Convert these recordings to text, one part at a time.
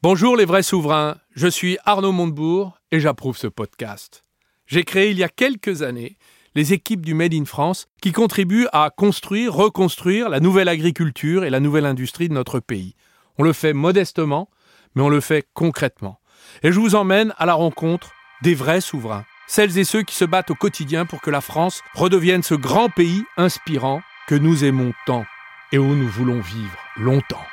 Bonjour les vrais souverains, je suis Arnaud Montebourg et j'approuve ce podcast. J'ai créé il y a quelques années les équipes du Made in France qui contribuent à construire, reconstruire la nouvelle agriculture et la nouvelle industrie de notre pays. On le fait modestement, mais on le fait concrètement. Et je vous emmène à la rencontre des vrais souverains, celles et ceux qui se battent au quotidien pour que la France redevienne ce grand pays inspirant que nous aimons tant et où nous voulons vivre longtemps.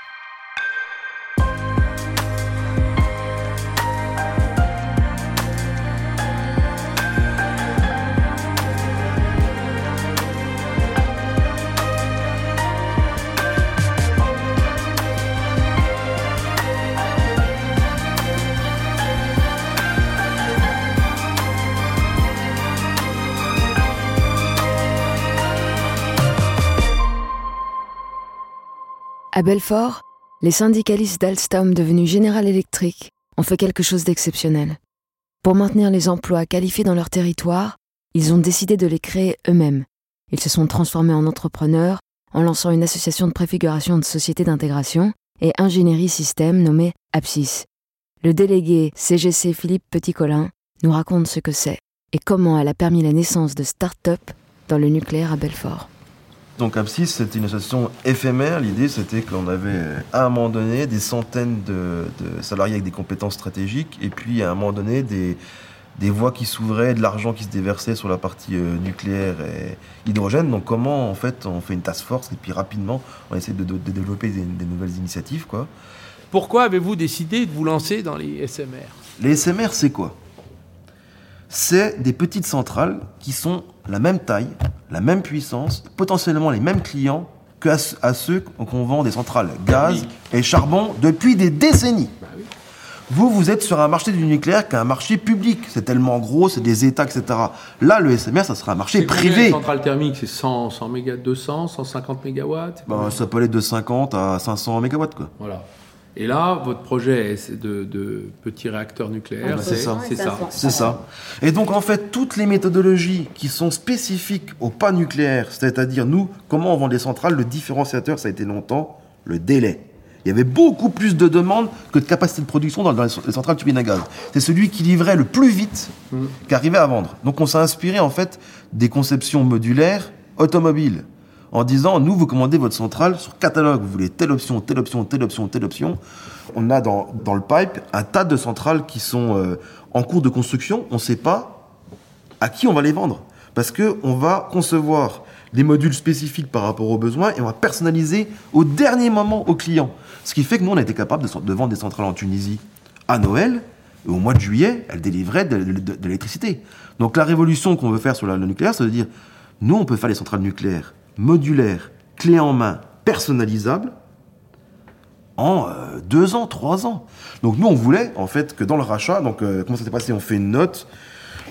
À Belfort, les syndicalistes d'Alstom devenus General Electric ont fait quelque chose d'exceptionnel. Pour maintenir les emplois qualifiés dans leur territoire, ils ont décidé de les créer eux-mêmes. Ils se sont transformés en entrepreneurs en lançant une association de préfiguration de sociétés d'intégration et ingénierie système nommée APSIS. Le délégué CGC Philippe Petit-Colin nous raconte ce que c'est et comment elle a permis la naissance de start-up dans le nucléaire à Belfort. Donc APSIS, c'était une association éphémère. L'idée, c'était qu'on avait à un moment donné des centaines de, salariés avec des compétences stratégiques, et puis à un moment donné des, des voies qui s'ouvraient, de l'argent qui se déversait sur la partie euh, nucléaire et hydrogène. Donc comment en fait on fait une task force et puis rapidement on essaie de, développer des, des, nouvelles initiatives quoi. Pourquoi avez-vous décidé de vous lancer dans les SMR Les SMR c'est quoi? C'est des petites centrales qui sont la même taille, la même puissance, potentiellement les mêmes clients que à, ceux qu'on vend des centrales gaz et charbon depuis des décennies. Bah vous, vous êtes sur un marché du nucléaire qui est un marché public. C'est tellement gros, c'est des États, etc. Là, le SMR, ça sera un marché privé. Une centrale thermique, c'est 100, 100 méga, 200, 150 mégawatts? Bah, Ça peut aller de 50 à 500 mégawatts. Quoi. Voilà. Et là, votre projet de, de petits réacteurs nucléaires, c'est ça. C'est ça. C'est ça. Et donc, en fait, toutes les méthodologies qui sont spécifiques au pas nucléaire, c'est-à-dire nous, comment on vend des centrales, le différenciateur, ça a été longtemps le délai. Il y avait beaucoup plus de demandes que de capacité de production dans, les centrales turbines à gaz. C'est celui qui livrait le plus vite mmh. qu'arrivait à vendre. Donc, on s'est inspiré, en fait, des conceptions modulaires automobiles en disant nous vous commandez votre centrale sur catalogue, vous voulez telle option, telle option, telle option, telle option. On a dans, dans le pipe un tas de centrales qui sont euh, en cours de construction, on ne sait pas à qui on va les vendre parce que on va concevoir des modules spécifiques par rapport aux besoins et on va personnaliser au dernier moment aux clients. Ce qui fait que nous on a été capable de, vendre des centrales en Tunisie à Noël et au mois de juillet, elles délivraient de, l'électricité. Donc la révolution qu'on veut faire sur le nucléaire, c'est de dire nous on peut faire les centrales nucléaires modulaire, clé en main, personnalisable, en euh, deux ans, trois ans. Donc nous, on voulait, en fait, que dans le rachat, donc euh, comment ça s'est passé? On fait une note,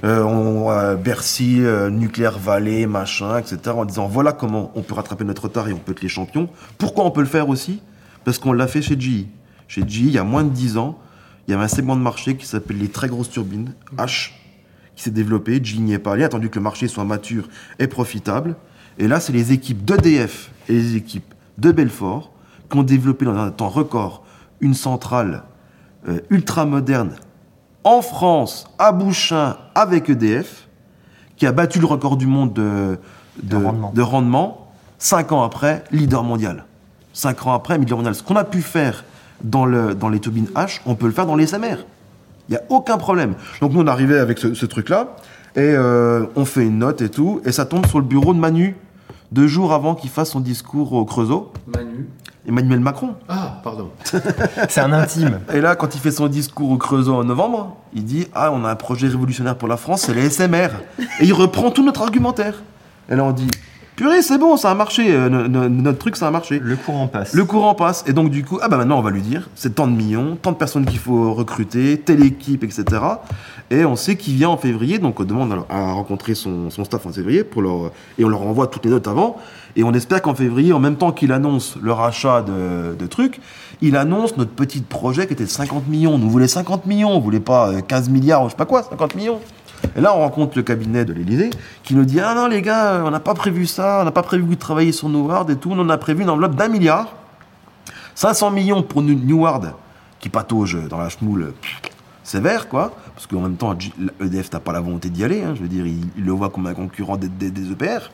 euh, on, Bercy, Nucléaire Vallée, machin, etc., en disant voilà comment on peut rattraper notre retard et on peut être les champions. Pourquoi on peut le faire aussi? Parce qu'on l'a fait chez GE. Chez GE, il y a moins de dix ans, il y avait un segment de marché qui s'appelle les très grosses turbines, H, qui s'est développé. GE n'y est pas allé, attendu que le marché soit mature et profitable. Et là, c'est les équipes d'EDF et les équipes de Belfort qui ont développé dans un temps record une centrale euh, ultra moderne en France, à Bouchain, avec EDF, qui a battu le record du monde de, rendement. Cinq ans après, leader mondial. Cinq ans après, leader mondial. Ce qu'on a pu faire dans, le, dans les turbines H, on peut le faire dans les SMR. Il n'y a aucun problème. Donc nous, on arrivait avec ce, truc-là, et euh, on fait une note et tout, et ça tombe sur le bureau de Manu, deux jours avant qu'il fasse son discours au Creusot. Manu. Emmanuel Macron. Ah, pardon. C'est un intime. Et là, quand il fait son discours au Creusot en novembre, il dit Ah, on a un projet révolutionnaire pour la France, c'est les SMR. Et il reprend tout notre argumentaire. Et là, on dit Purée, c'est bon, ça a marché. Euh, notre truc, ça a marché. Le courant passe. Le courant passe. Et donc, du coup, ah bah maintenant, on va lui dire c'est tant de millions, tant de personnes qu'il faut recruter, telle équipe, etc. Et on sait qu'il vient en février, donc on demande à rencontrer son, staff en février pour leur, et on leur envoie toutes les notes avant. Et on espère qu'en février, en même temps qu'il annonce le rachat de, de, trucs, il annonce notre petit projet qui était de 50 millions. Nous voulons 50 millions, on voulait pas 15 euh, milliards je sais pas quoi, 50 millions. Et là, on rencontre le cabinet de l'Élysée qui nous dit Ah non, les gars, on n'a pas prévu ça, on n'a pas prévu de travailler sur Neward et tout. On a prévu une enveloppe d'un milliard, 500 millions pour Neward, qui patauge dans la chmoule sévère, quoi. Parce qu'en même temps, EDF n'a pas la volonté d'y aller. Hein, je veux dire, il, le voit comme un concurrent des, EPR.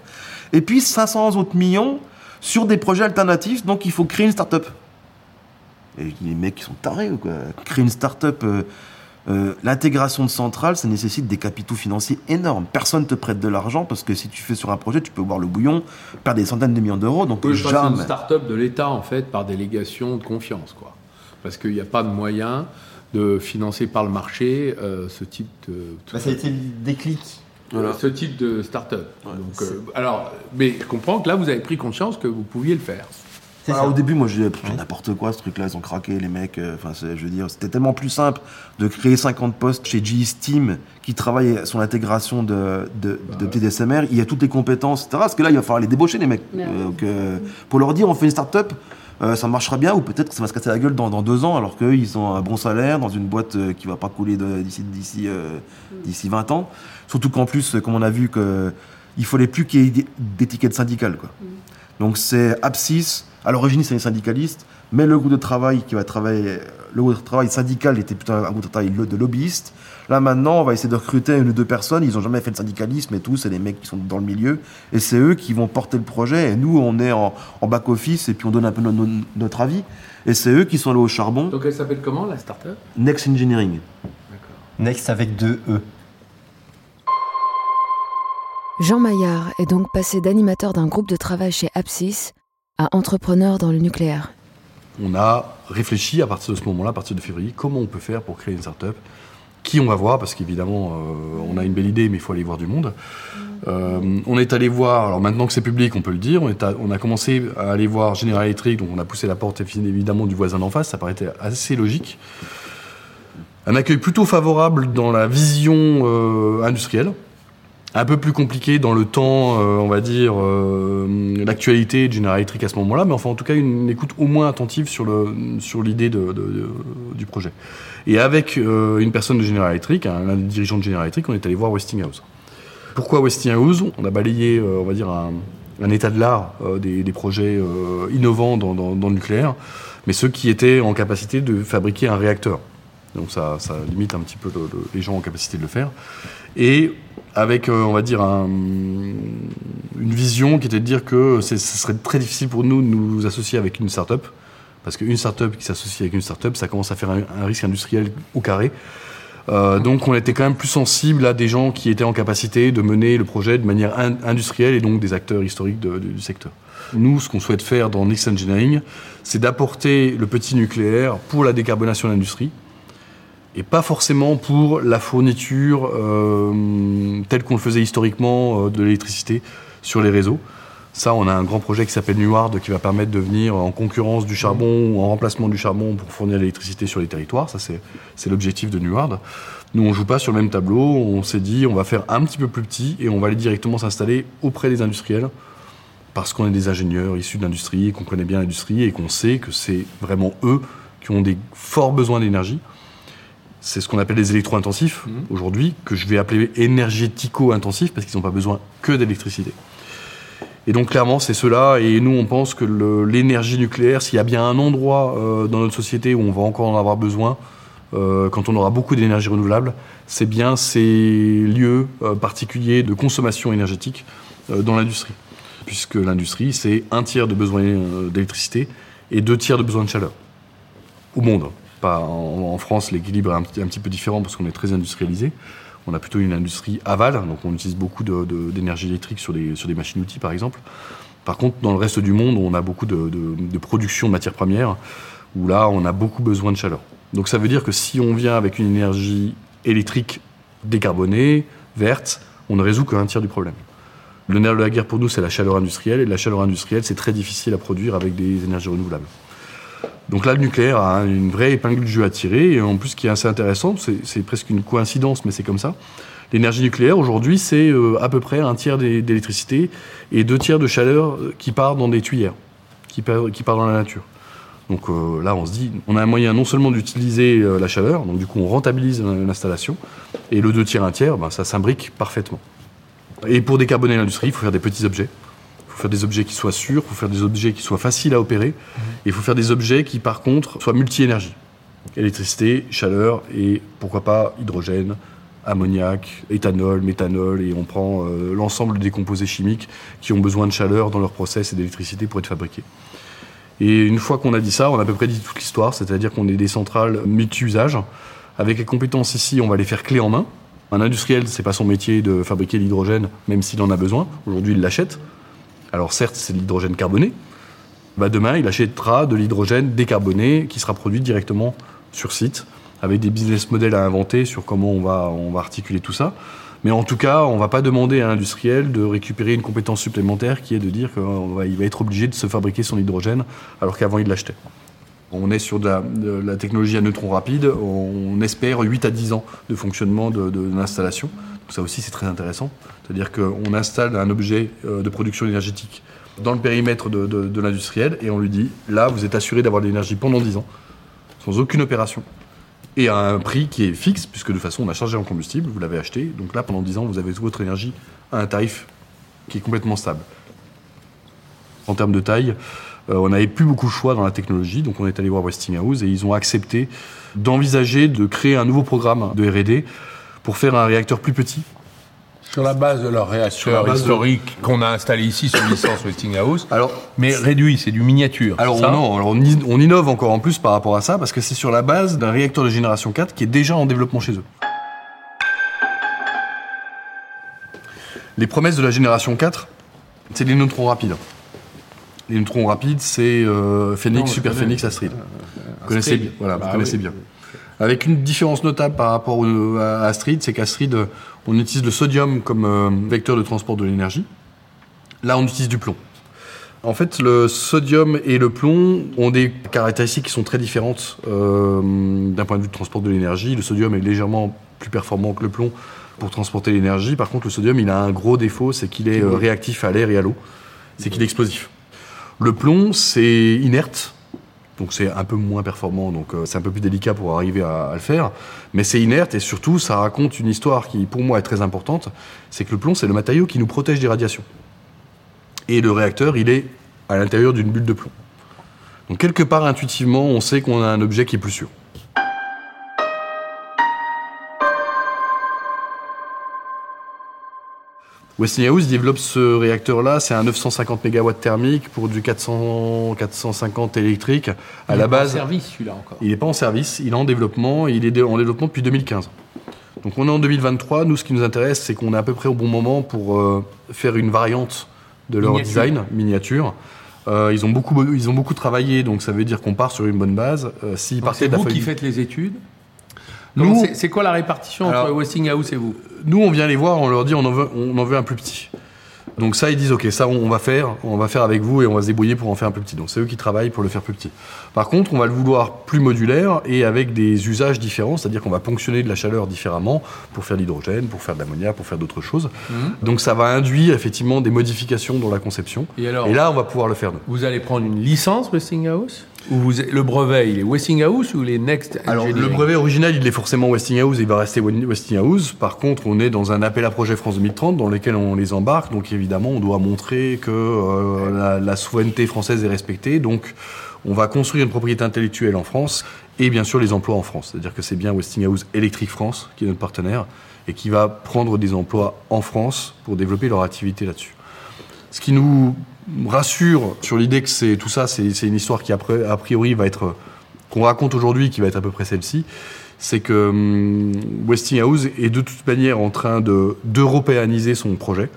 Et puis 500 autres millions sur des projets alternatifs. Donc il faut créer une start-up. Et les mecs, qui sont tarés, quoi. Créer une start-up. Euh, euh, l'intégration de centrales, ça nécessite des capitaux financiers énormes. Personne ne te prête de l'argent parce que si tu fais sur un projet, tu peux boire le bouillon, perdre des centaines de millions d'euros. Donc jamais. une start-up de l'État en fait par délégation de confiance, quoi. Parce qu'il n'y a pas de moyen de financer par le marché euh, ce type de. Bah, ça a été le déclic. Ce type de start-up. Euh, alors, mais je comprends que là, vous avez pris conscience que vous pouviez le faire. Ah, au début, moi, je disais n'importe quoi, ce truc-là, ils ont craqué, les mecs. Euh, enfin, je veux dire, c'était tellement plus simple de créer 50 postes chez GE Steam qui travaille sur l'intégration de, de, bah TDSMR. Il y a toutes les compétences, etc. Parce que là, il va falloir les débaucher, les mecs. pour leur dire, on fait une start-up, euh, ça marchera bien ou peut-être que ça va se casser la gueule dans, deux ans alors qu'ils ont un bon salaire dans une boîte euh, qui va pas couler d'ici d'ici euh, d'ici 20 ans. Surtout qu'en plus, comme on a vu que il fallait plus qu'il y ait d'étiquette syndicale quoi. Mm. Donc c'est Abscis. À l'origine, c'est les syndicalistes, mais le groupe de travail qui va travailler, le groupe de travail syndical était plutôt un groupe de travail de lobbyistes. Là maintenant, on va essayer de recruter une ou deux personnes. Ils n'ont jamais fait de syndicalisme et tout. C'est des mecs qui sont dans le milieu. Et c'est eux qui vont porter le projet. Et nous, on est en, back-office et puis on donne un peu notre avis. Et c'est eux qui sont là au charbon. Donc elle s'appelle comment la startup? Next Engineering. Next avec deux E. Jean Maillard est donc passé d'animateur d'un groupe de travail chez Apsis à entrepreneur dans le nucléaire. On a réfléchi à partir de ce moment-là, à partir de février, comment on peut faire pour créer une startup qui on va voir, parce qu'évidemment, euh, on a une belle idée, mais il faut aller voir du monde. Euh, on est allé voir, alors maintenant que c'est public, on peut le dire, on, a commencé à aller voir General Electric, donc on a poussé la porte évidemment du voisin d'en face, ça paraissait assez logique. Un accueil plutôt favorable dans la vision euh, industrielle, un peu plus compliqué dans le temps, on va dire, l'actualité de General Electric à ce moment-là, mais enfin en tout cas une écoute au moins attentive sur l'idée sur du projet. Et avec euh, une personne de General Electric, un, dirigeant de General Electric, on est allé voir Westinghouse. Pourquoi Westinghouse? On a balayé, euh, on va dire, un, état de l'art euh, des, projets innovants dans, le nucléaire, mais ceux qui étaient en capacité de fabriquer un réacteur. Donc ça, limite un petit peu les gens en capacité de le faire. Et avec, on va dire, une vision qui était de dire que ce serait très difficile pour nous de nous associer avec une start-up parce qu'une startup qui s'associe avec une startup, ça commence à faire un, risque industriel au carré. Euh, donc on était quand même plus sensible à des gens qui étaient en capacité de mener le projet de manière industrielle et donc des acteurs historiques du secteur. Nous, ce qu'on souhaite faire dans Next Engineering, c'est d'apporter le petit nucléaire pour la décarbonation de l'industrie et pas forcément pour la fourniture euh, telle qu'on le faisait historiquement euh, de l'électricité sur les réseaux. Ça, on a un grand projet qui s'appelle Nuard qui va permettre de venir en concurrence du charbon ou en remplacement du charbon pour fournir l'électricité sur les territoires. Ça, c'est l'objectif de Nuard. Nous, on joue pas sur le même tableau. On s'est dit, on va faire un petit peu plus petit et on va aller directement s'installer auprès des industriels parce qu'on est des ingénieurs issus de l'industrie qu'on connaît bien l'industrie et qu'on sait que c'est vraiment eux qui ont des forts besoins d'énergie. C'est ce qu'on appelle les électro-intensifs mmh. aujourd'hui, que je vais appeler énergético-intensifs parce qu'ils n'ont pas besoin que d'électricité. Et donc clairement, c'est cela. Et nous, on pense que l'énergie nucléaire, s'il y a bien un endroit euh, dans notre société où on va encore en avoir besoin, euh, quand on aura beaucoup d'énergie renouvelable, c'est bien ces lieux euh, particuliers de consommation énergétique dans l'industrie. Puisque l'industrie, c'est un tiers de besoin d'électricité et deux tiers de besoin de chaleur. Au monde. En, France, l'équilibre est un, petit peu différent parce qu'on est très industrialisé. On a plutôt une industrie aval, donc on utilise beaucoup d'énergie électrique sur des machines-outils par exemple. Par contre, dans le reste du monde, on a beaucoup de, production de matières premières, où là, on a beaucoup besoin de chaleur. Donc ça veut dire que si on vient avec une énergie électrique décarbonée, verte, on ne résout qu'un tiers du problème. Le nerf de la guerre pour nous, c'est la chaleur industrielle, et la chaleur industrielle, c'est très difficile à produire avec des énergies renouvelables. Donc là, le nucléaire a une vraie épingle du jeu à tirer. Et en plus, ce qui est assez intéressant, c'est presque une coïncidence, mais c'est comme ça. L'énergie nucléaire, aujourd'hui, c'est euh, à peu près un tiers d'électricité et deux tiers de chaleur euh, qui part dans des tuyères, qui part, dans la nature. Donc euh, là, on se dit, on a un moyen non seulement d'utiliser la chaleur, donc du coup, on rentabilise l'installation, et le deux tiers, un tiers, ben, ça s'imbrique parfaitement. Et pour décarboner l'industrie, il faut faire des petits objets faire des objets qui soient sûrs, il faut faire des objets qui soient faciles à opérer, et il faut faire des objets qui, par contre, soient multi-énergie. électricité, chaleur et pourquoi pas hydrogène, ammoniac, éthanol, méthanol, et on prend euh, l'ensemble des composés chimiques qui ont besoin de chaleur dans leur process et d'électricité pour être fabriqués. Et une fois qu'on a dit ça, on a à peu près dit toute l'histoire, c'est-à-dire qu'on est des centrales multi-usages. Avec les compétences ici, on va les faire clé en main. Un industriel, c'est pas son métier de fabriquer l'hydrogène, même s'il en a besoin. Aujourd'hui, il l'achète. Alors certes, c'est de l'hydrogène carboné. Bah, demain, il achètera de l'hydrogène décarboné qui sera produit directement sur site, avec des business models à inventer sur comment on va, on va articuler tout ça. Mais en tout cas, on ne va pas demander à l'industriel de récupérer une compétence supplémentaire qui est de dire qu'il va être obligé de se fabriquer son hydrogène alors qu'avant il l'achetait. On est sur de la, technologie à neutrons rapides, on espère 8 à 10 ans de fonctionnement de, l'installation. Ça aussi c'est très intéressant. C'est-à-dire qu'on installe un objet euh, de production énergétique dans le périmètre de, de l'industriel et on lui dit là vous êtes assuré d'avoir de l'énergie pendant 10 ans, sans aucune opération et à un prix qui est fixe, puisque de toute façon on a chargé en combustible, vous l'avez acheté, donc là pendant 10 ans vous avez toute votre énergie à un tarif qui est complètement stable. En termes de taille, euh, on n'avait plus beaucoup de choix dans la technologie, donc on est allé voir Westinghouse et ils ont accepté d'envisager de créer un nouveau programme de RD pour faire un réacteur plus petit, sur la base de leur réacteur historique qu'on a installé ici sur licence Westinghouse, alors, mais réduit, c'est du miniature. Alors, non, alors on, innove encore en plus par rapport à ça, parce que c'est sur la base d'un réacteur de génération 4 qui est déjà en développement chez eux. Les promesses de la génération 4, c'est les neutrons rapides. Les neutrons rapides, c'est euh, Phoenix, Super Phoenix, Astrid. Vous connaissez bien. Voilà, vous bah connaissez bien. Avec une différence notable par rapport à Astrid, c'est qu'Astrid, on utilise le sodium comme euh, vecteur de transport de l'énergie. Là, on utilise du plomb. En fait, le sodium et le plomb ont des caractéristiques qui sont très différentes euh, d'un point de vue de transport de l'énergie. Le sodium est légèrement plus performant que le plomb pour transporter l'énergie. Par contre, le sodium, il a un gros défaut, c'est qu'il est, euh, réactif à l'air et à l'eau. C'est qu'il est explosif. Le plomb, c'est inerte, donc c'est un peu moins performant, donc euh, c'est un peu plus délicat pour arriver à, le faire. Mais c'est inerte et surtout ça raconte une histoire qui pour moi est très importante, c'est que le plomb c'est le matériau qui nous protège des radiations. Et le réacteur il est à l'intérieur d'une bulle de plomb. Donc quelque part intuitivement on sait qu'on a un objet qui est plus sûr. Westinghouse développe ce réacteur-là, c'est un 950 MW thermique pour du 400, 450 électrique. À il la base, pas en service celui-là encore. Il n'est pas en service, il est en développement, il est en développement depuis 2015. Donc on est en 2023, nous ce qui nous intéresse c'est qu'on est à peu près au bon moment pour euh, faire une variante de leur design, miniature. Euh, ils, ont beaucoup, ils ont beaucoup travaillé, donc ça veut dire qu'on part sur une bonne base. Euh, c'est vous qui faites les études c'est quoi la répartition entre Westinghouse et vous? Nous, on vient les voir, on leur dit on en veut, on en veut un plus petit. Donc ça, ils disent ok, ça on va faire, on va faire avec vous et on va se débrouiller pour en faire un plus petit. Donc c'est eux qui travaillent pour le faire plus petit. Par contre, on va le vouloir plus modulaire et avec des usages différents, c'est-à-dire qu'on va ponctionner de la chaleur différemment pour faire de l'hydrogène, pour faire de l'ammoniac, pour faire d'autres choses. Mhm. Donc ça va induire effectivement des modifications dans la conception. Et, alors, et là, on va pouvoir le faire. Nous. Vous allez prendre une licence Westinghouse? Vous, le brevet, il est Westinghouse ou les Next Alors, le brevet original, il est forcément Westinghouse, il va rester Westinghouse. Par contre, on est dans un appel à projet France 2030 dans lequel on les embarque. Donc, évidemment, on doit montrer que euh, la, souveraineté française est respectée. Donc, on va construire une propriété intellectuelle en France et bien sûr les emplois en France. C'est-à-dire que c'est bien Westinghouse Electric France qui est notre partenaire et qui va prendre des emplois en France pour développer leur activité là-dessus. Ce qui nous rassure sur l'idée que c'est tout ça, c'est une histoire qui a priori va être qu'on raconte aujourd'hui, qui va être à peu près celle-ci, c'est que hum, Westinghouse est de toute manière en train de d'européaniser son projet,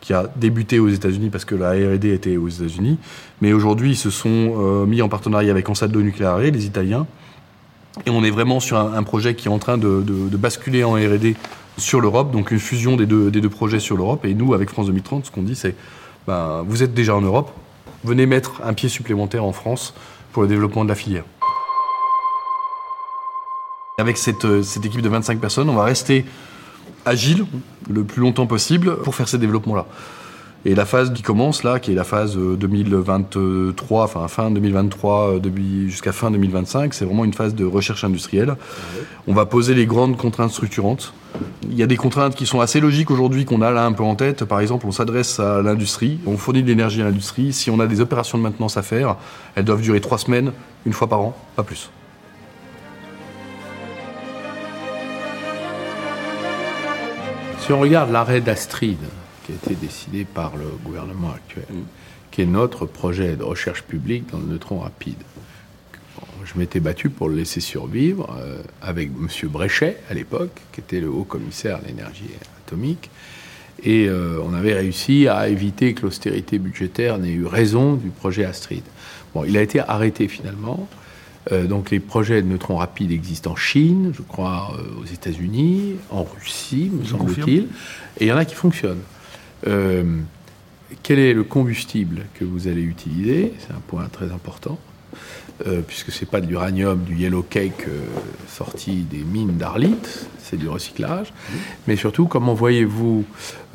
qui a débuté aux États-Unis parce que la R&D était aux États-Unis, mais aujourd'hui ils se sont euh, mis en partenariat avec Ansaldo Nucleare, les Italiens, et on est vraiment sur un, projet qui est en train de, basculer en R&D sur l'Europe, donc une fusion des deux projets sur l'Europe. Et nous, avec France 2030, ce qu'on dit, c'est ben, vous êtes déjà en Europe, venez mettre un pied supplémentaire en France pour le développement de la filière. Avec cette, euh, cette équipe de 25 personnes, on va rester agile le plus longtemps possible pour faire ces développements-là. Et la phase qui commence là, qui est la phase euh, 2023, enfin fin 2023 euh, jusqu'à fin 2025, c'est vraiment une phase de recherche industrielle. On va poser les grandes contraintes structurantes. Il y a des contraintes qui sont assez logiques aujourd'hui qu'on a là un peu en tête. Par exemple, on s'adresse à l'industrie, on fournit de l'énergie à l'industrie. Si on a des opérations de maintenance à faire, elles doivent durer trois semaines, une fois par an, pas plus. Si on regarde l'arrêt d'Astrid, qui a été décidé par le gouvernement actuel, qui est notre projet de recherche publique dans le neutron rapide, je m'étais battu pour le laisser survivre euh, avec M. Bréchet à l'époque, qui était le haut commissaire à l'énergie atomique. Et euh, on avait réussi à éviter que l'austérité budgétaire n'ait eu raison du projet Astrid. Bon, il a été arrêté finalement. Euh, donc les projets de neutrons rapides existent en Chine, je crois aux États-Unis, en Russie, me semble-t-il. Et il y en a qui fonctionnent. Quel est le combustible que vous allez utiliser? C'est un point très important. Euh, puisque ce n'est pas de l'uranium, du yellow cake euh, sorti des mines d'Arlit, c'est du recyclage. Mais surtout, comment voyez-vous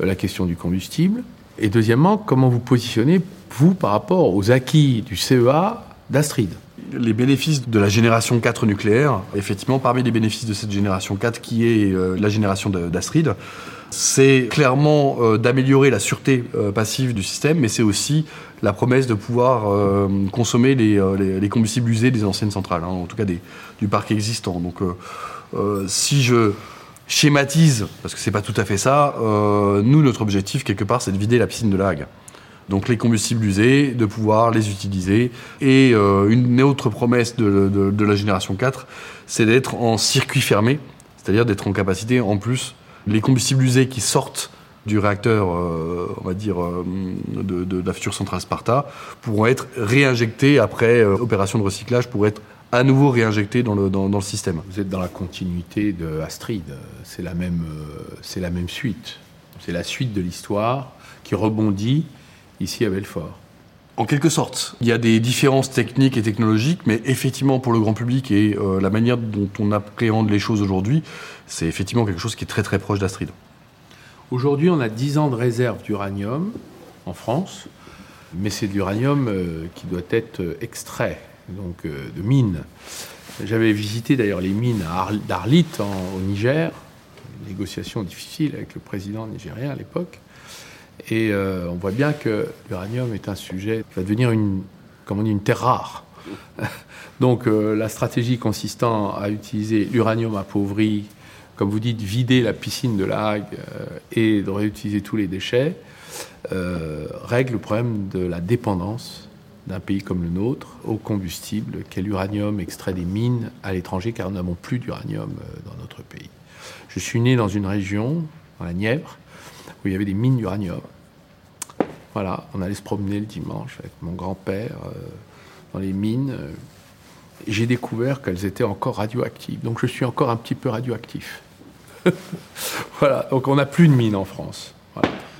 euh, la question du combustible? Et deuxièmement, comment vous positionnez, vous, par rapport aux acquis du CEA d'Astrid? Les bénéfices de la génération 4 nucléaire, effectivement, parmi les bénéfices de cette génération 4, qui est la génération d'Astrid, c'est clairement euh, d'améliorer la sûreté euh, passive du système, mais c'est aussi la promesse de pouvoir euh, consommer les, combustibles usés des anciennes centrales, hein, en tout cas du parc existant. Donc, si je schématise, parce que c'est pas tout à fait ça, nous, notre objectif, quelque part, c'est de vider la piscine de la Donc les combustibles usés, de pouvoir les utiliser. Et une autre promesse de, de la génération 4, c'est d'être en circuit fermé, c'est-à-dire d'être en capacité en plus les combustibles usés qui sortent du réacteur, euh, on va dire, euh, de, la future centrale Sparta, pourront être réinjectés après euh, opération de recyclage pour être à nouveau réinjectés dans le, système. Vous êtes dans la continuité de Astrid, c'est la même suite. C'est la suite de l'histoire qui rebondit ici à Belfort. En quelque sorte, il y a des différences techniques et technologiques, mais effectivement pour le grand public et la manière dont on appréhende les choses aujourd'hui, c'est effectivement quelque chose qui est très très proche d'Astrid. Aujourd'hui, on a 10 ans de réserve d'uranium en France, mais c'est de l'uranium euh, qui doit être euh, extrait, donc euh, de mines. J'avais visité d'ailleurs les mines d'Arlit au Niger, négociation difficile avec le président nigérien à l'époque. Et on voit bien que l'uranium est un sujet qui va devenir une, comme on dit, une terre rare. Donc la stratégie consistant à utiliser l'uranium appauvri comme vous dites, vider la piscine de la Hague euh, et de réutiliser tous les déchets, euh, règle le problème de la dépendance d'un pays comme le nôtre au combustible qu'est l'uranium extrait des mines à l'étranger, car nous n'avons plus d'uranium euh, dans notre pays. Je suis né dans une région, dans la Nièvre, où il y avait des mines d'uranium. Voilà, on allait se promener le dimanche avec mon grand-père dans les mines. J'ai découvert qu'elles étaient encore radioactives. Donc je suis encore un petit peu radioactif. voilà, donc on n'a plus de mines en France.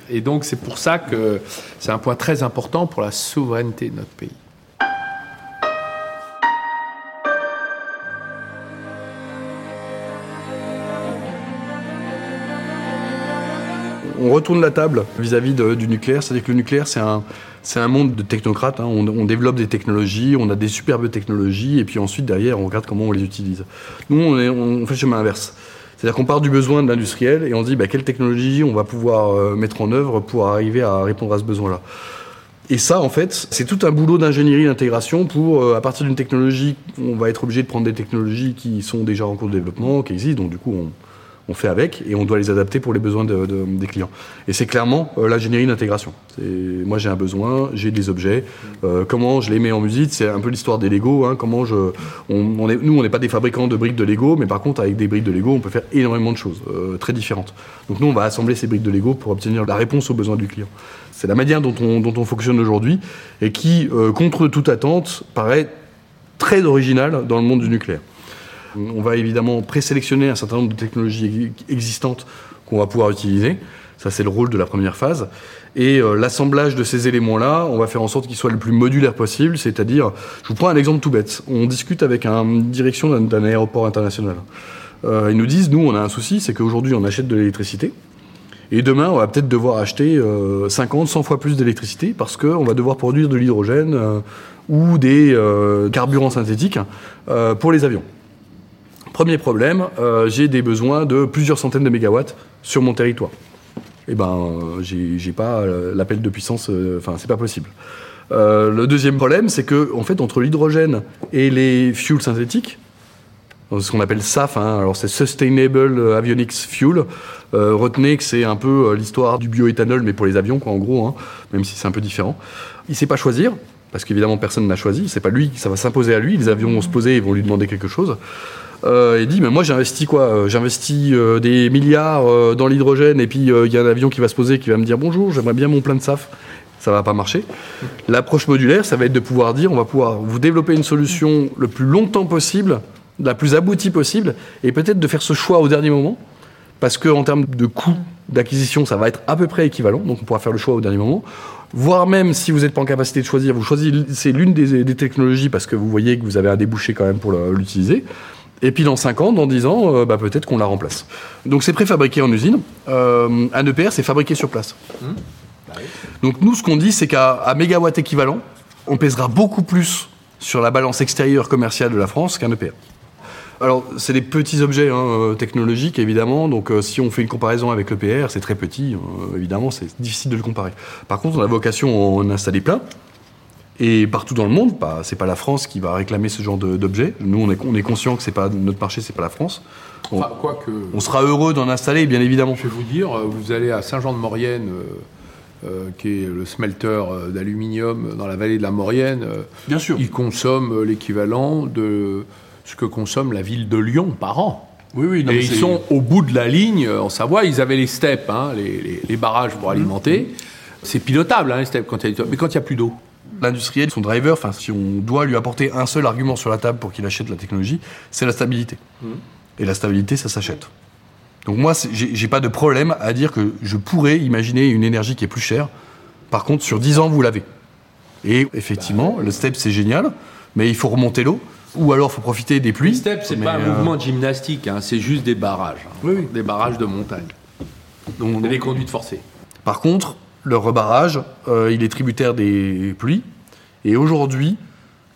Et donc c'est pour ça que c'est un point très important pour la souveraineté de notre pays. On retourne la table vis-à-vis du nucléaire, c'est-à-dire que le nucléaire, c'est un, un monde de technocrates. Hein. On, développe des technologies, on a des superbes technologies, et puis ensuite, derrière, on regarde comment on les utilise. Nous, on, on fait le chemin inverse. C'est-à-dire qu'on part du besoin de l'industriel et on se dit bah, quelle technologie on va pouvoir euh, mettre en œuvre pour arriver à répondre à ce besoin-là. Et ça, en fait, c'est tout un boulot d'ingénierie d'intégration pour, euh, à partir d'une technologie, on va être obligé de prendre des technologies qui sont déjà en cours de développement, qui existent, donc du coup, on, on fait avec et on doit les adapter pour les besoins des clients. Et c'est clairement euh, l'ingénierie d'intégration. Moi j'ai un besoin, j'ai des objets, euh, comment je les mets en musique, c'est un peu l'histoire des Lego. Hein, comment nous on n'est pas des fabricants de briques de Lego, mais par contre avec des briques de Lego on peut faire énormément de choses euh, très différentes. Donc nous on va assembler ces briques de Lego pour obtenir la réponse aux besoins du client. C'est la manière dont on, dont on fonctionne aujourd'hui et qui, contre toute attente, paraît très originale dans le monde du nucléaire. On va évidemment présélectionner un certain nombre de technologies existantes qu'on va pouvoir utiliser. Ça, c'est le rôle de la première phase. Et euh, l'assemblage de ces éléments-là, on va faire en sorte qu'ils soient le plus modulaire possible. C'est-à-dire, je vous prends un exemple tout bête. On discute avec une direction d'un aéroport international. Euh, ils nous disent, nous, on a un souci, c'est qu'aujourd'hui, on achète de l'électricité. Et demain, on va peut-être devoir acheter 50, euh, 100 fois plus d'électricité parce qu'on va devoir produire de l'hydrogène ou des carburants synthétiques pour les avions. Premier problème, euh, j'ai des besoins de plusieurs centaines de mégawatts sur mon territoire. Eh ben, euh, j'ai pas euh, l'appel de puissance, enfin, c'est pas possible. le deuxième problème, c'est que, en fait, entre l'hydrogène et les fuels synthétiques, ce qu'on appelle SAF, hein. alors c'est Sustainable Avionics Fuel. Retenez que c'est un peu l'histoire du bioéthanol, mais pour les avions, quoi, en gros, hein, même si c'est un peu différent. Il sait pas choisir, parce qu'évidemment personne n'a choisi, c'est pas lui, ça va s'imposer à lui, les avions vont se poser et vont lui demander quelque chose. Euh, il dit, mais moi j'investis quoi euh, J'investis euh, des milliards euh, dans l'hydrogène et puis il y a un avion qui va se poser qui va me dire bonjour, j'aimerais bien mon plein de SAF. Ça va pas marcher. L'approche modulaire, ça va être de pouvoir dire, on va pouvoir vous développer une solution le plus longtemps possible, la plus aboutie possible, et peut-être de faire ce choix au dernier moment, parce qu'en termes de coût d'acquisition, ça va être à peu près équivalent, donc on pourra faire le choix au dernier moment. Voire même si vous n'êtes pas en capacité de choisir, vous choisissez l'une des, technologies parce que vous voyez que vous avez un débouché quand même pour l'utiliser. Et puis dans 5 ans, dans 10 ans, euh, bah, peut-être qu'on la remplace. Donc c'est préfabriqué en usine. Euh, un EPR, c'est fabriqué sur place. Donc nous, ce qu'on dit, c'est qu'à mégawatt équivalent, on pèsera beaucoup plus sur la balance extérieure commerciale de la France qu'un EPR. Alors, c'est des petits objets hein, euh, technologiques, évidemment. Donc, euh, si on fait une comparaison avec l'EPR, c'est très petit. évidemment, c'est difficile de le comparer. Par contre, on a vocation à en installer plein. Et partout dans le monde, bah, c'est pas la France qui va réclamer ce genre d'objets. Nous, on est, on est conscient que c'est pas notre marché, c'est pas la France. On, Enfin, quoique, on sera heureux d'en installer, bien évidemment. je vais vous dire, euh, vous allez à Saint-Jean-de-Maurienne, euh, euh, qui est le smelter d'aluminium dans la vallée de la Maurienne. Bien sûr. Ils consomment euh, l'équivalent de ce que consomme la ville de Lyon par an. Oui, oui. non, Et mais ils sont au bout de la ligne. En Savoie, ils avaient les steppes, hein, les, les- les barrages pour alimenter. C'est pilotable, hein, les steppes, quand il y a, mais quand il n'y a plus d'eau. L'industriel, son driver, enfin, si on doit lui apporter un seul argument sur la table pour qu'il achète la technologie, c'est la stabilité. Et la stabilité, ça s'achète. Donc moi, j'ai pas de problème à dire que je pourrais imaginer une énergie qui est plus chère. Par contre, sur 10 ans, vous l'avez. Et effectivement, le step, c'est génial, mais il faut remonter l'eau, ou alors il faut profiter des pluies. Les steppes, c'est pas un euh, mouvement de gymnastique, hein, c'est juste des barrages. hein. Oui, oui. Des barrages de montagne. donc- Et des conduites forcées. Par contre, le rebarrage, euh, il est tributaire des pluies. Et aujourd'hui,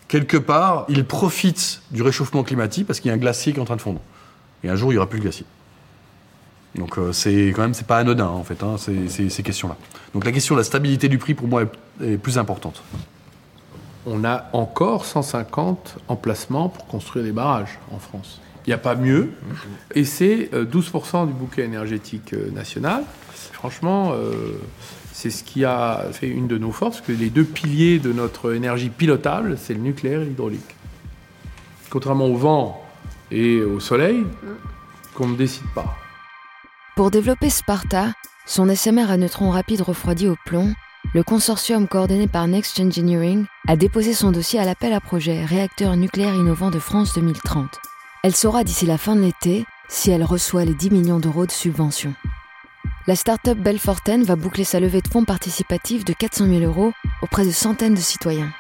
quelque part, il profite du réchauffement climatique parce qu'il y a un glacier qui est en train de fondre. Et un jour, il n'y aura plus de glacier. Donc euh, c'est quand même, c'est pas anodin en fait, hein, ces, questions-là. Donc la question de la stabilité du prix, pour moi, est, plus importante. On a encore 150 emplacements pour construire des barrages en France. Il n'y a pas mieux. Et c'est euh, 12% du bouquet énergétique euh, national. Franchement, euh, c'est ce qui a fait une de nos forces, que les deux piliers de notre énergie pilotable, c'est le nucléaire et l'hydraulique. Contrairement au vent et au soleil, qu'on ne décide pas. Pour développer Sparta, son SMR à neutrons rapides refroidis au plomb, le consortium coordonné par Next Engineering a déposé son dossier à l'appel à projet Réacteur nucléaire innovant de France 2030. Elle saura d'ici la fin de l'été si elle reçoit les 10 millions d'euros de subvention. La start-up Belforten va boucler sa levée de fonds participative de 400 000 euros auprès de centaines de citoyens.